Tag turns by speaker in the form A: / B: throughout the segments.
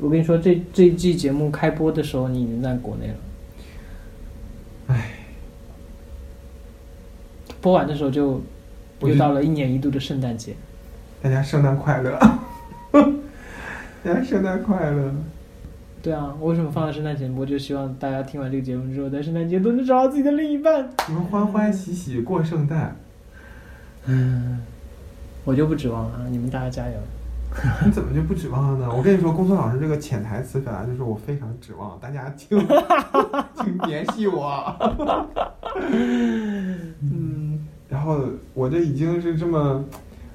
A: 我跟你说，这这一季节目开播的时候，你已经在国内了。
B: 唉，
A: 播完的时候就又到了一年一度的圣诞节。
B: 大家圣诞快乐！大家圣诞快乐！
A: 对啊，我为什么放在圣诞节播？就希望大家听完这个节目之后，在圣诞节都能找到自己的另一半。
B: 你们欢欢喜喜过圣诞，
A: 嗯，我就不指望了，你们大家加油。
B: 你怎么就不指望了呢？我跟你说，公孙老师这个潜台词本来就是我非常指望，大家请 请联系我。嗯，然后我这已经是这么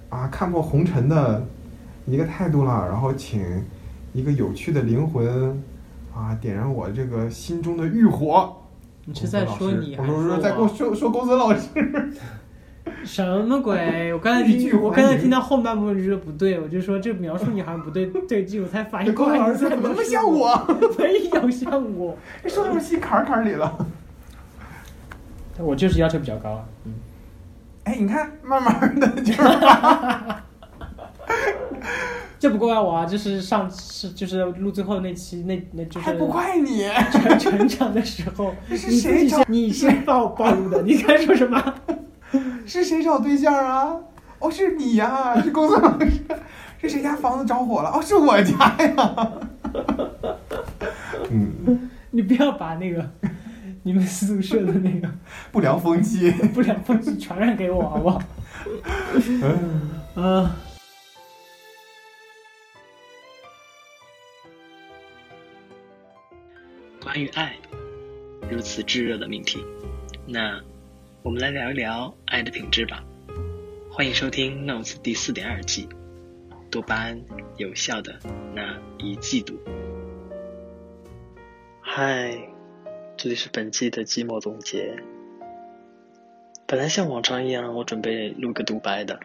B: 啊看破红尘的一个态度了，然后请一个有趣的灵魂啊点燃我这个心中的欲火。
A: 你是在说你还
B: 我
A: 是
B: 说在跟我说说公孙老师。
A: 什么鬼？我刚才听，我刚才听到后半部分就说不对，我就说这描述你好像不对 对劲，我才反应过来
B: 怎么那么像我？
A: 没有像我，你
B: 说到心坎儿坎儿里了。
A: 我就是要求比较高啊。嗯，
B: 哎，你看，慢慢的就是。
A: 这不怪我啊，就是上是就是录最后那期那那就是
B: 还不怪你，
A: 成成长的时候，
B: 这是谁找
A: 先你先暴暴露的，你该说什么？
B: 是谁找对象啊？哦，是你呀、是公孙老师。是谁家房子着火了？哦，是我家呀。嗯，
A: 你不要把那个你们宿舍的那个
B: 不良风气。
A: 不良风气传染给我，好不好？
B: 嗯，
A: 嗯、
C: 关于爱，如此炙热的命题，那我们来聊一聊爱的品质吧。欢迎收听《Notes》第四点二季，多巴胺有效的那一季度。嗨，这里是本季的季末总结。本来像往常一样，我准备录个独白的，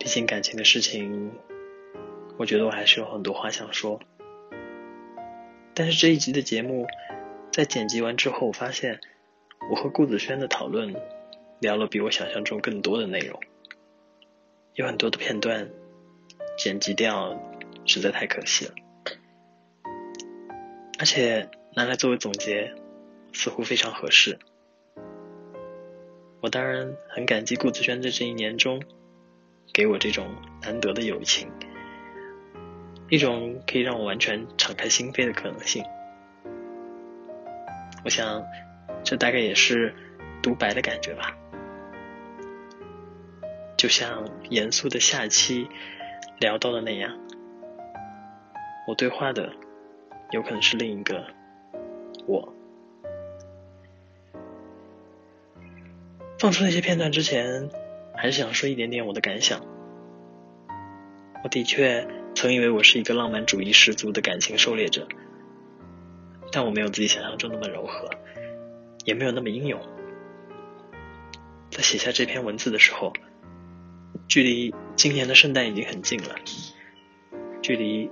C: 毕竟感情的事情，我觉得我还是有很多话想说。但是这一集的节目，在剪辑完之后，我发现我和顾子轩的讨论聊了比我想象中更多的内容，有很多的片段剪辑掉，实在太可惜了。而且拿来作为总结，似乎非常合适。我当然很感激顾子轩在这一年中给我这种难得的友情。一种可以让我完全敞开心扉的可能性。我想，这大概也是独白的感觉吧。就像严肃的下期聊到的那样，我对话的有可能是另一个我。放出那些片段之前，还是想说一点点我的感想。我的确。曾以为我是一个浪漫主义十足的感情狩猎者，但我没有自己想象中那么柔和，也没有那么英勇。在写下这篇文字的时候，距离今年的圣诞已经很近了，距离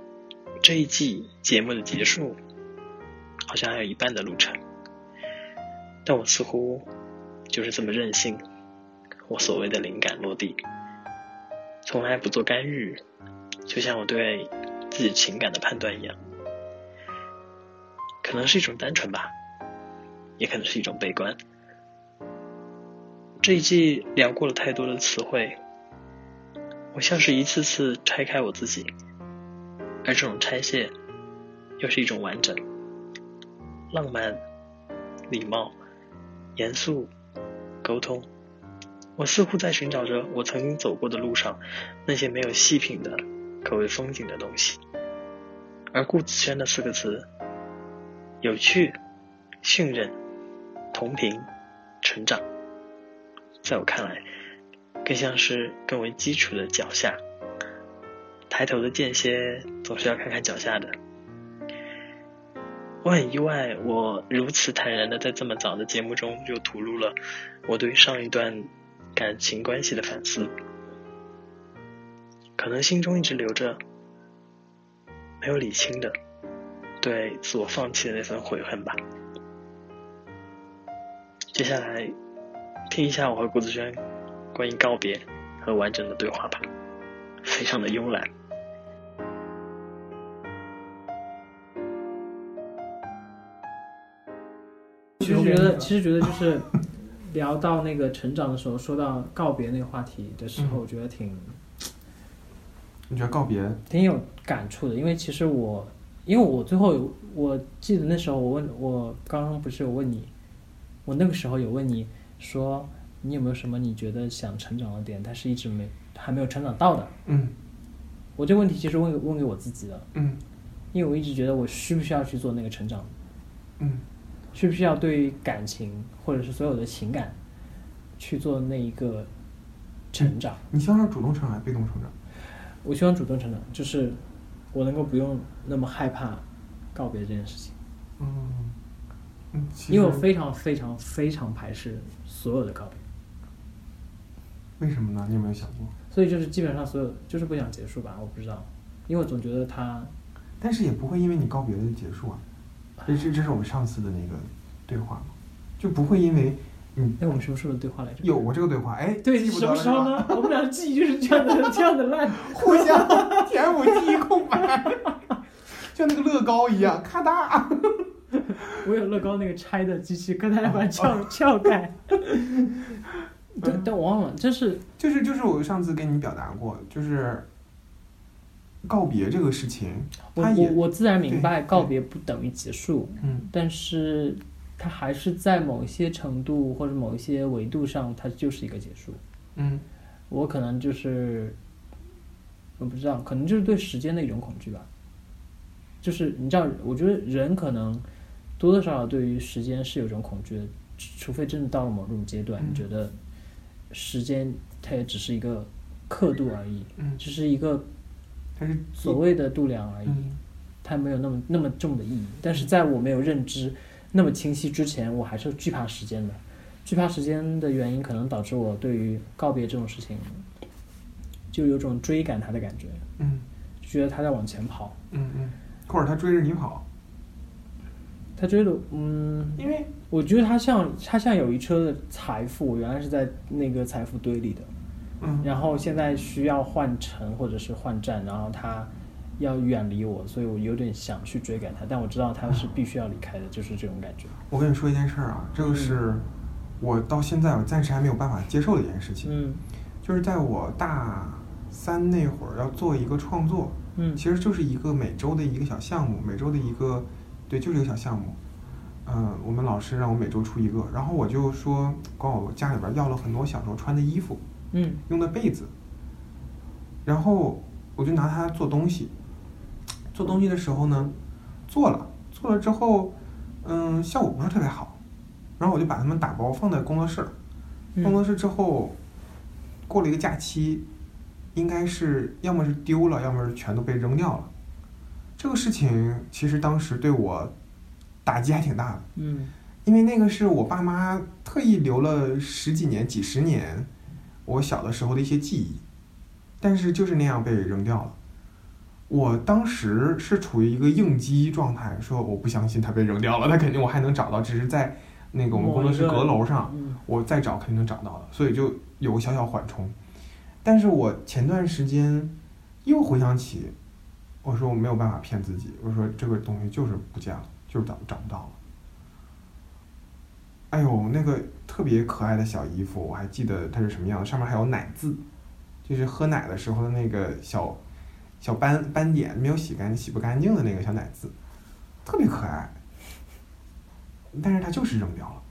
C: 这一季节目的结束好像还有一半的路程，但我似乎就是这么任性，我所谓的灵感落地，从来不做干预。就像我对自己情感的判断一样，可能是一种单纯吧，也可能是一种悲观。这一季聊过了太多的词汇，我像是一次次拆开我自己，而这种拆卸又是一种完整。浪漫、礼貌、严肃、沟通，我似乎在寻找着我曾经走过的路上那些没有细品的。可谓风景的东西，而顾子轩的四个字“有趣、信任、同频、成长”，在我看来，更像是更为基础的脚下。抬头的间歇总是要看看脚下的。我很意外，我如此坦然的在这么早的节目中就吐露了我对上一段感情关系的反思。可能心中一直留着没有理清的对自我放弃的那份悔恨吧。接下来听一下我和谷子轩关于告别和完整的对话吧，非常的慵懒。
A: 其实觉得，其实觉得就是 聊到那个成长的时候，说到告别那个话题的时候，我觉得挺，
B: 你觉得告别？
A: 挺有感触的，因为其实我，因为我最后我记得那时候我问我刚刚不是有问你，我那个时候有问你说你有没有什么你觉得想成长的点，但是一直没还没有成长到的。
B: 嗯
A: 我这个问题其实问给问给我自己的，
B: 嗯
A: 因为我一直觉得我需不需要去做那个成长，
B: 嗯
A: 需不需要对感情或者是所有的情感去做那一个成长。
B: 你希望是主动成长还是被动成长？
A: 我希望主动成长，就是我能够不用那么害怕告别这件事情，
B: 嗯嗯，
A: 因为我非常非常非常排斥所有的告别，
B: 为什么呢？你有没有想过？
A: 所以就是基本上所有就是不想结束吧，我不知道，因为我总觉得他
B: 但是也不会因为你告别了就结束啊。这这这是我们上次的那个对话嘛，就不会因为你
A: 哎，我们什么时候的对话来着？
B: 有过这个对话，哎，
A: 对，什么？时候呢？我们俩记忆就是这样的，这样的烂。
B: 互相填补记忆空白，像那个乐高一样，咔嗒。
A: 我有乐高那个拆的机器，跟大家把它撬撬开。对，但我忘了，就是
B: 就是就是我上次跟你表达过，就是告别这个事情，
A: 我我我自然明白告别不等于结束，
B: 嗯
A: 但是它还是在某一些程度或者某一些维度上，它就是一个结束。
B: 嗯
A: 我可能就是我不知道，可能就是对时间的一种恐惧吧。就是你知道，我觉得人可能多多少少对于时间是有一种恐惧的，除除非真的到了某种阶段，
B: 嗯
A: 你觉得时间它也只是一个刻度而已，
B: 嗯，
A: 只是一个所谓的度量而已。
B: 嗯
A: 它没有那么那么重的意义。但是在我没有认知那么清晰之前，我还是惧怕时间的。惧怕时间的原因，可能导致我对于告别这种事情，就有种追赶它的感觉，
B: 嗯
A: 就觉得它在往前跑。
B: 嗯嗯，或者他追着你跑，
A: 它追的，嗯，
B: 因为
A: 我觉得他像他像有一车的财富，我原来是在那个财富堆里的，
B: 嗯
A: 然后现在需要换乘或者是换站，然后他要远离我，所以我有点想去追赶他，但我知道他是必须要离开的，就是这种感觉。
B: 我跟你说一件事儿啊，这个是我到现在我暂时还没有办法接受的一件事情，
A: 嗯
B: 就是在我大三那会儿要做一个创作，
A: 嗯
B: 其实就是一个每周的一个小项目，每周的一个，对，就是一个小项目。嗯，我们老师让我每周出一个，然后我就说管我家里边要了很多小时候穿的衣服，
A: 嗯
B: 用的被子，然后我就拿它做东西。做东西的时候呢，做了，做了之后，嗯，效果不是特别好，然后我就把它们打包放在工作室。
A: 嗯
B: 工作室之后，过了一个假期，应该是要么是丢了，要么是全都被扔掉了。这个事情其实当时对我打击还挺大的，
A: 嗯
B: 因为那个是我爸妈特意留了十几年、几十年我小的时候的一些记忆，但是就是那样被扔掉了。我当时是处于一个应激状态，说我不相信它被扔掉了，它肯定我还能找到，只是在那个我们工作室阁楼上，
A: 嗯
B: 我再找肯定能找到的，所以就有个小小缓冲。但是我前段时间又回想起，我说我没有办法骗自己，我说这个东西就是不见了，就是找找不到了。哎呦，那个特别可爱的小衣服，我还记得它是什么样的，上面还有奶渍，就是喝奶的时候的那个小小斑斑点，没有洗干净洗不干净的那个小奶渍，特别可爱。但是它就是扔掉了。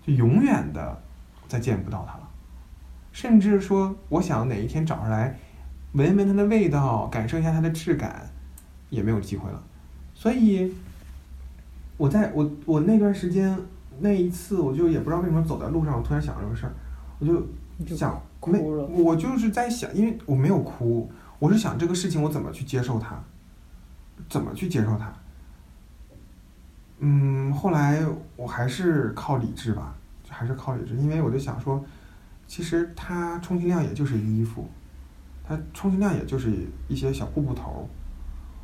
B: 就永远的再见不到它了。甚至说，我想哪一天找上来，闻一闻它的味道，感受一下它的质感，也没有机会了。所以，我在我我那段时间那一次，我就也不知道为什么走在路上，我突然想这个事儿，我
A: 就
B: 想没，
A: 哭了
B: 我就是在想，因为我没有哭，我是想这个事情我怎么去接受它，怎么去接受它。嗯，后来我还是靠理智吧，还是靠理智，因为我就想说，其实它充其量也就是衣服，它充其量也就是一些小布布头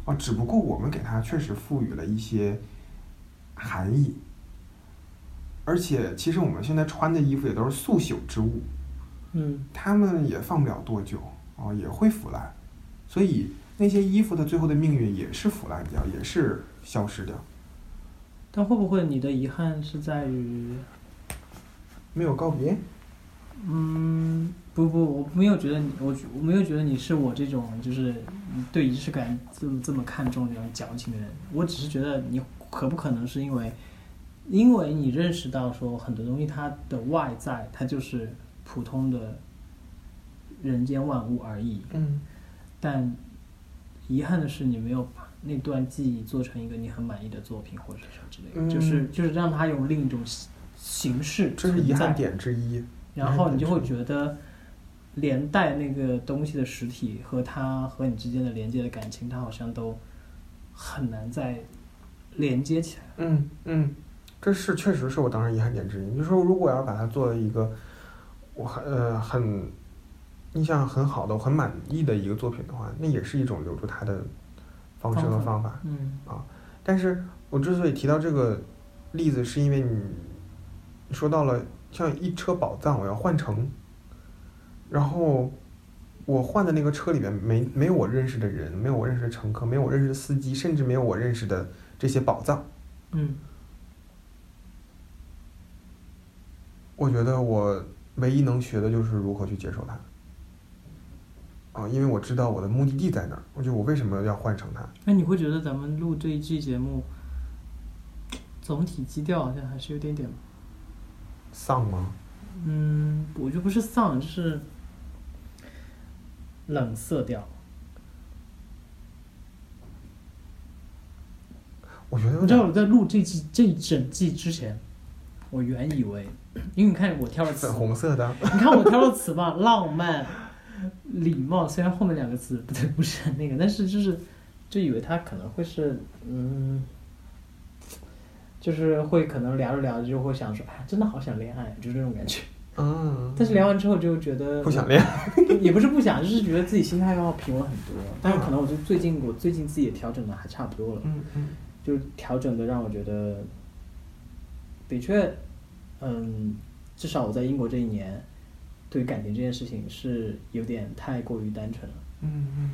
B: 儿，啊，只不过我们给它确实赋予了一些含义，而且其实我们现在穿的衣服也都是速朽之物，
A: 嗯
B: 它们也放不了多久哦，也会腐烂，所以那些衣服的最后的命运也是腐烂掉，也是消失掉。
A: 但会不会你的遗憾是在于，
B: 没有告别。
A: 嗯，不不，我没有觉得你，我我没有觉得你是我这种就是对仪式感这么这么看重、这种矫情的人。我只是觉得你可不可能是因为，因为你认识到说很多东西它的外在它就是普通的人间万物而已，
B: 嗯
A: 但遗憾的是你没有把那段记忆做成一个你很满意的作品或者什么之类的，
B: 嗯
A: 就是就是让它用另一种形形式
B: 这是遗憾点之一。
A: 然后你就会觉得连带那个东西的实体和它和你之间的连接的感情，它好像都很难再连接起来。
B: 嗯嗯，这是确实是我当时遗憾点之一。就是说，如果要是把它作为一个我很呃很印象很好的、我很满意的一个作品的话，那也是一种留住它的方式和
A: 方法。嗯
B: 但是我之所以提到这个例子，是因为你你说到了像一车宝藏，我要换乘，然后我换的那个车里面没没有我认识的人，没有我认识的乘客，没有我认识的司机，甚至没有我认识的这些宝藏。
A: 嗯
B: 我觉得我唯一能学的就是如何去接受它。啊，因为我知道我的目的地在哪儿，我觉得我为什么要换乘它？
A: 那你会觉得咱们录这一季节目总体基调好像还是有点点，
B: 丧吗？
A: 嗯，我觉得不是丧，就是冷色调。
B: 我觉得
A: 你知道我在录这季这一整季之前，我原以为，因为你看我挑了词
B: 粉红色的，
A: 你看我挑的词吧，浪漫、礼貌，虽然后面两个词不对，不是很那个，但是就是就以为他可能会是嗯，就是会可能聊着聊着就会想说，哎，真的好想恋爱，就是这种感觉。
B: 嗯，
A: 但是聊完之后就觉得
B: 不想恋，
A: 也不是不想，就是觉得自己心态要平稳很多。但是可能我就最近我最近自己也调整的还差不多了。
B: 嗯嗯
A: 就是调整的让我觉得，的确，嗯，至少我在英国这一年，对于感情这件事情是有点太过于单纯了。
B: 嗯嗯，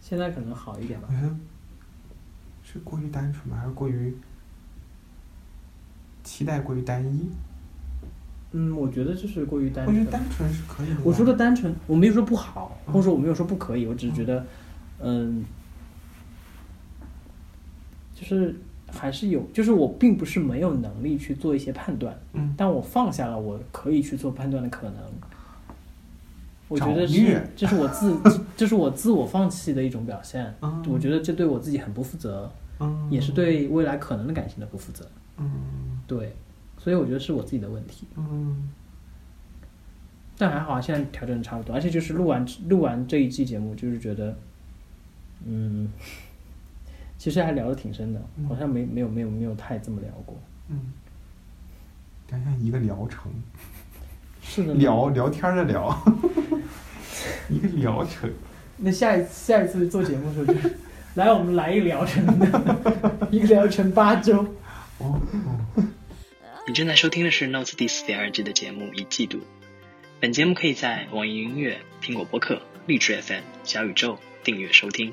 A: 现在可能好一点吧
B: 我。是过于单纯吗？还是过于期待过于单一？
A: 嗯，我觉得就是过于单纯
B: 我觉得。单纯是可以的。
A: 我说的单纯，我没有说不好，
B: 嗯
A: 或者说我没有说不可以，我只是觉得，嗯，就是还是有，就是我并不是没有能力去做一些判断，
B: 嗯
A: 但我放下了我可以去做判断的可能。我觉得是，这是我自，这是我自我放弃的一种表现。
B: 嗯
A: 我觉得这对我自己很不负责，
B: 嗯，
A: 也是对未来可能的感情的不负责。
B: 嗯
A: 对，所以我觉得是我自己的问题。
B: 嗯
A: 但还好啊，现在调整的差不多，而且就是录完录完这一季节目，就是觉得，嗯，其实还聊得挺深的，
B: 嗯
A: 好像没没有没有没有太这么聊过。
B: 嗯，感觉像一个疗程，
A: 是的，
B: 聊聊天的聊，一个疗程。
A: 那下一下一次做节目的时候，就是来我们来一疗程的，一个疗程八周。
B: 哦哦，
C: 你正在收听的是《Notes》第四点二季的节目《一季度》。本节目可以在网易云音乐、苹果播客、荔枝 FM、小宇宙订阅收听。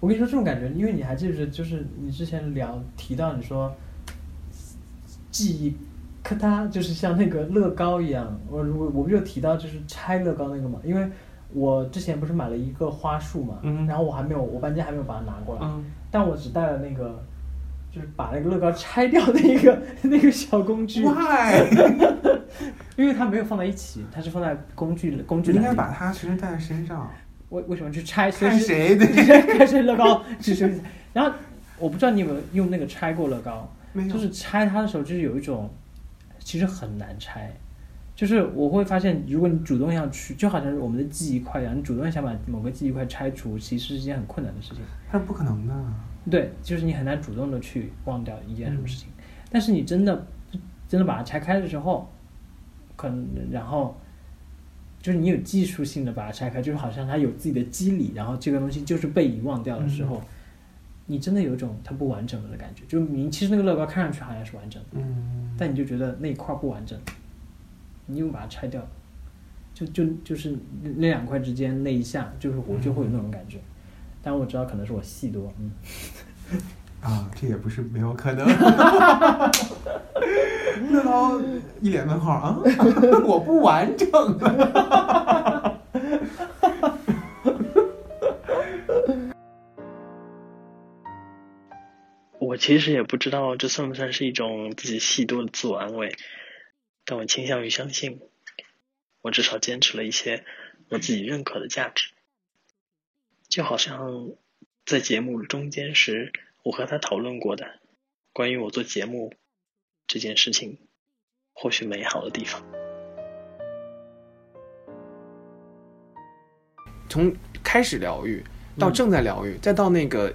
A: 我跟你说这种感觉，因为你还记不记得，就是你之前聊提到你说记忆咔嗒，就是像那个乐高一样。我我我不就提到就是拆乐高那个嘛，因为我之前不是买了一个花束嘛，
B: 嗯
A: 然后我还没有，我搬家还没有把它拿过来，
B: 嗯
A: 但我只带了那个。就是把那个乐高拆掉的一个 那个小工具
B: ，，why？
A: 因为它没有放在一起，它是放在工具工具栏里
B: 你应该把它随身带在身上，
A: 为为什么去拆？随时
B: 看谁的？
A: 开始乐高，只是，然后我不知道你有没有用那个拆过乐高，就是拆它的时候，就是有一种，其实很难拆，就是我会发现，如果你主动要去，就好像是我们的记忆块一样，你主动想把某个记忆块拆除，其实是一件很困难的事情。
B: 它是不可能的。
A: 对，就是你很难主动的去忘掉一件什么事情，但是你真的真的把它拆开的时候，可能然后就是你有技术性的把它拆开，就是好像它有自己的机理，然后这个东西就是被遗忘掉的时候，你真的有一种它不完整了的感觉。就你其实那个乐高看上去好像是完整的，
B: 嗯，
A: 但你就觉得那一块不完整，你又把它拆掉，就就就是那那两块之间那一下，就是我就会有那种感觉。但我知道可能是我戏多，嗯。
D: 啊，这也不是没有可能。乐涛一脸问号啊，我不完整啊。
C: 我其实也不知道这算不算是一种自己戏多的自我安慰，但我倾向于相信，我至少坚持了一些我自己认可的价值，就好像在节目中间时，我和他讨论过的关于我做节目这件事情或许美好的地方。
B: 从开始疗愈到正在疗愈，再到那个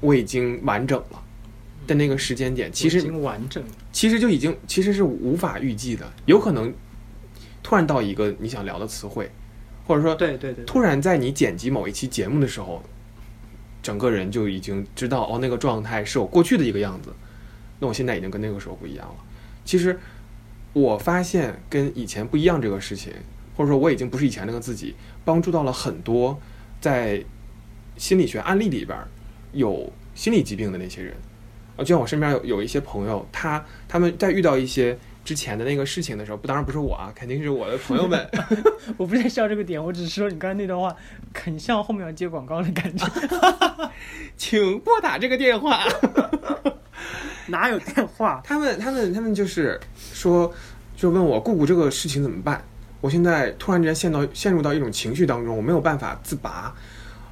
B: 我已经完整了的那个时间点，其实
A: 已经完整了。
B: 其实就已经其实是无法预计的，有可能突然到一个你想聊的词汇，或者说
A: 对对对，
B: 突然在你剪辑某一期节目的时候，整个人就已经知道哦，那个状态是我过去的一个样子，那我现在已经跟那个时候不一样了。其实我发现跟以前不一样这个事情，或者说我已经不是以前那个自己，帮助到了很多在心理学案例里边儿有心理疾病的那些人。啊，就像我身边有有一些朋友，他他们在遇到一些之前的那个事情的时候，不当然不是我啊，肯定是我的朋友们。
A: 我不是在笑这个点，我只是说你刚才那段话很像后面要接广告的感觉。
B: 请拨打这个电话。
A: 哪有电话？
B: 他们他们他们就是说，就问我姑姑这个事情怎么办？我现在突然之间陷到陷入到一种情绪当中，我没有办法自拔。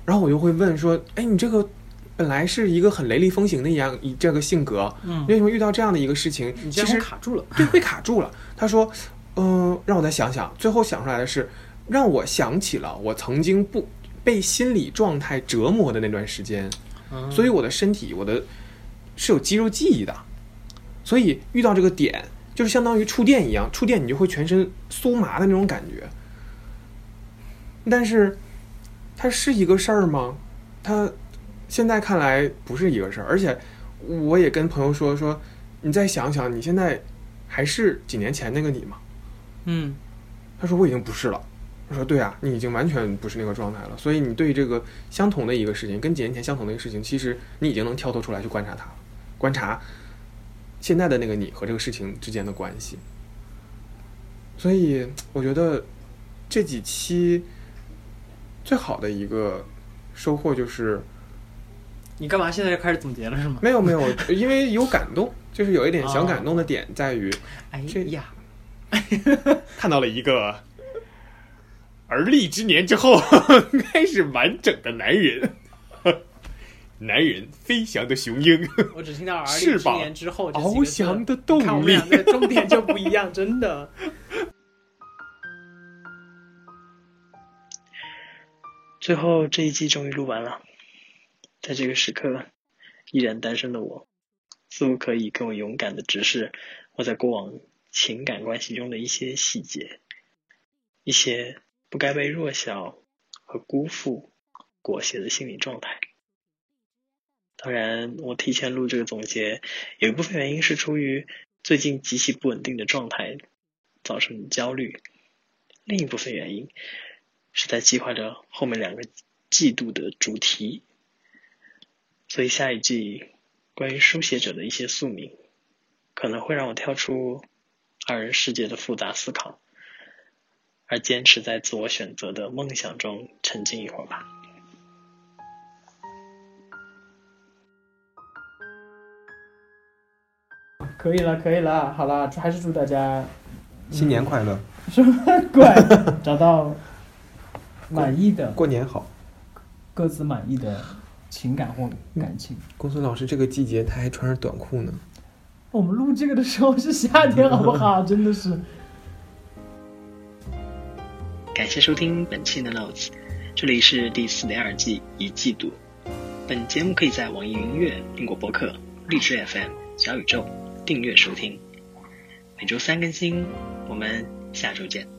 B: 然后我就会问说，哎，你这个本来是一个很雷厉风行的一样一这个性格，
A: 嗯
B: 为什么遇到这样的一个事情，
A: 你
B: 其实
A: 卡住了。
B: 对，会卡住了。他说：“嗯、让我再想想。”最后想出来的是，让我想起了我曾经不被心理状态折磨的那段时间，
A: 嗯
B: 所以我的身体，我的是有肌肉记忆的，所以遇到这个点，就是相当于触电一样，触电你就会全身酥麻的那种感觉。但是，它是一个事儿吗？它现在看来不是一个事儿，而且我也跟朋友说说，你再想想，你现在还是几年前那个你吗？
A: 嗯，
B: 他说我已经不是了。我说对啊，你已经完全不是那个状态了。所以你对这个相同的一个事情，跟几年前相同的一个事情，其实你已经能跳脱出来去观察它了，观察现在的那个你和这个事情之间的关系。所以我觉得这几期最好的一个收获就是
A: 你干嘛现在就开始总结了是吗？
B: 没有没有，因为有感动，就是有一点小感动的点在于
A: 哎
B: 这
A: 呀，
B: 看到了一个而立之年之后 开始完整的男人，男人飞翔的雄鹰，
A: 我只听到而立之年之后
B: 翱翔的动
A: 力看我们
B: 力
A: 两个重点就不一样，真的。
C: 最后这一季终于录完了，在这个时刻，依然单身的我，似乎可以更为勇敢的直视我在过往情感关系中的一些细节，一些不该被弱小和辜负裹挟的心理状态。当然，我提前录这个总结，有一部分原因是出于最近极其不稳定的状态造成的焦虑，另一部分原因是在计划着后面两个季度的主题，所以下一季关于书写者的一些宿命，可能会让我跳出二人世界的复杂思考，而坚持在自我选择的梦想中沉浸一会儿吧。
A: 可以了，可以了，好了，还是祝大家
D: 新年快乐，
A: 什么鬼找到满意的、
D: 过年好。
A: 各自满意的情感或感情。
B: 公孙老师这个季节他还穿着短裤呢。
A: 我们录这个的时候是夏天，好不好？真的是。
C: 感谢收听本期的 Notes，这里是第四点二季一季度。本节目可以在网易云音乐、苹果播客、荔枝 FM、小宇宙订阅收听，每周三更新。我们下周见。